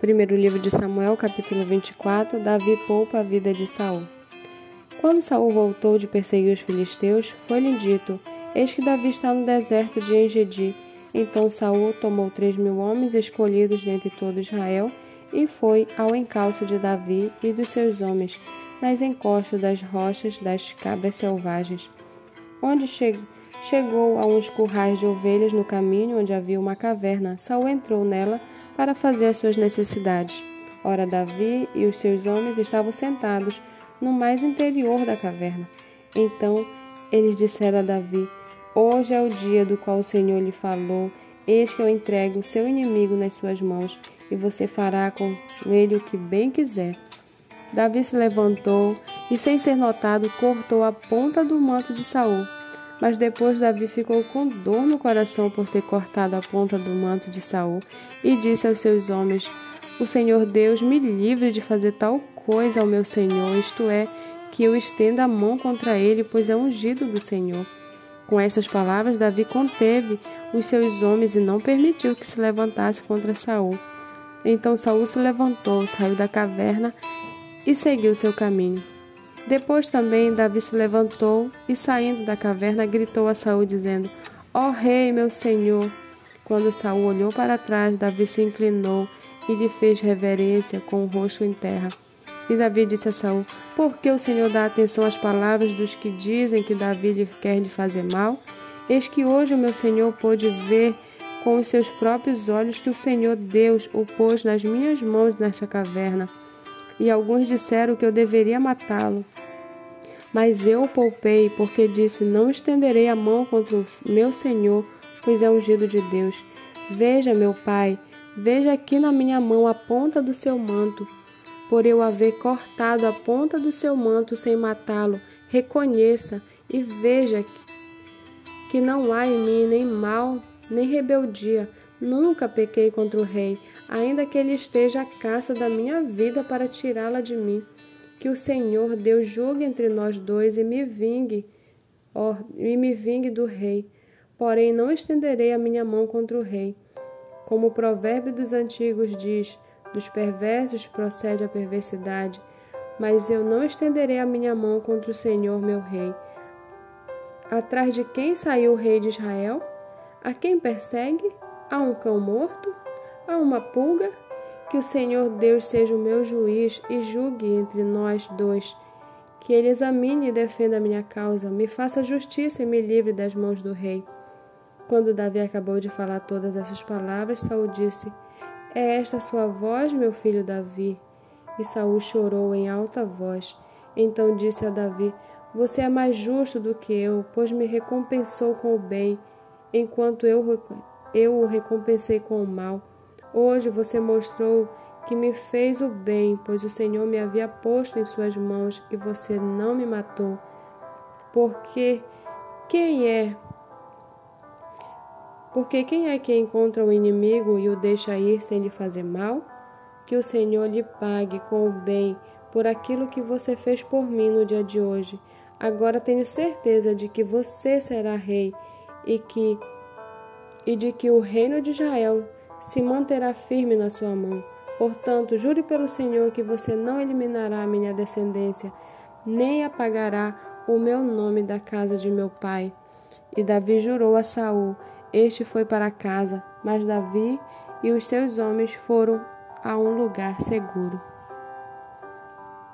Primeiro livro de Samuel, capítulo 24, Davi poupa a vida de Saul. Quando Saul voltou de perseguir os filisteus, foi-lhe dito: Eis que Davi está no deserto de Engedi. Então Saul tomou três mil homens escolhidos dentre todo Israel e foi ao encalço de Davi e dos seus homens, nas encostas das rochas das cabras selvagens, onde che chegou a uns currais de ovelhas no caminho onde havia uma caverna. Saul entrou nela para fazer as suas necessidades. Ora, Davi e os seus homens estavam sentados no mais interior da caverna. Então eles disseram a Davi: Hoje é o dia do qual o Senhor lhe falou. Eis que eu entrego o seu inimigo nas suas mãos, e você fará com ele o que bem quiser. Davi se levantou e, sem ser notado, cortou a ponta do manto de Saul. Mas depois Davi ficou com dor no coração por ter cortado a ponta do manto de Saul e disse aos seus homens: O Senhor Deus me livre de fazer tal coisa ao meu senhor, isto é, que eu estenda a mão contra ele, pois é ungido do Senhor. Com estas palavras, Davi conteve os seus homens e não permitiu que se levantasse contra Saul. Então Saul se levantou, saiu da caverna e seguiu seu caminho. Depois também Davi se levantou e, saindo da caverna, gritou a Saul, dizendo: Ó oh, rei, meu senhor! Quando Saul olhou para trás, Davi se inclinou e lhe fez reverência com o rosto em terra. E Davi disse a Saul: Por que o Senhor dá atenção às palavras dos que dizem que Davi lhe quer lhe fazer mal? Eis que hoje o meu Senhor pôde ver com os seus próprios olhos que o Senhor Deus o pôs nas minhas mãos nesta caverna. E alguns disseram que eu deveria matá-lo. Mas eu o poupei, porque disse: Não estenderei a mão contra o meu senhor, pois é ungido de Deus. Veja, meu pai, veja aqui na minha mão a ponta do seu manto. Por eu haver cortado a ponta do seu manto sem matá-lo, reconheça e veja que não há em mim nem mal, nem rebeldia. Nunca pequei contra o rei, ainda que ele esteja à caça da minha vida para tirá-la de mim. Que o Senhor Deus julgue entre nós dois e me vingue, ó, e me vingue do rei. Porém, não estenderei a minha mão contra o rei. Como o provérbio dos antigos diz: dos perversos procede a perversidade. Mas eu não estenderei a minha mão contra o Senhor, meu rei. Atrás de quem saiu o rei de Israel? A quem persegue? A um cão morto? A uma pulga? Que o Senhor Deus seja o meu juiz e julgue entre nós dois. Que ele examine e defenda a minha causa, me faça justiça e me livre das mãos do rei. Quando Davi acabou de falar todas essas palavras, Saul disse: É esta sua voz, meu filho Davi? E Saul chorou em alta voz. Então disse a Davi: Você é mais justo do que eu, pois me recompensou com o bem, enquanto eu, eu o recompensei com o mal. Hoje você mostrou que me fez o bem, pois o Senhor me havia posto em suas mãos e você não me matou. Porque quem é? Porque quem é que encontra o inimigo e o deixa ir sem lhe fazer mal? Que o Senhor lhe pague com o bem por aquilo que você fez por mim no dia de hoje. Agora tenho certeza de que você será rei e que e de que o reino de Israel se manterá firme na sua mão. Portanto, jure pelo Senhor que você não eliminará a minha descendência, nem apagará o meu nome da casa de meu pai. E Davi jurou a Saul. Este foi para casa, mas Davi e os seus homens foram a um lugar seguro.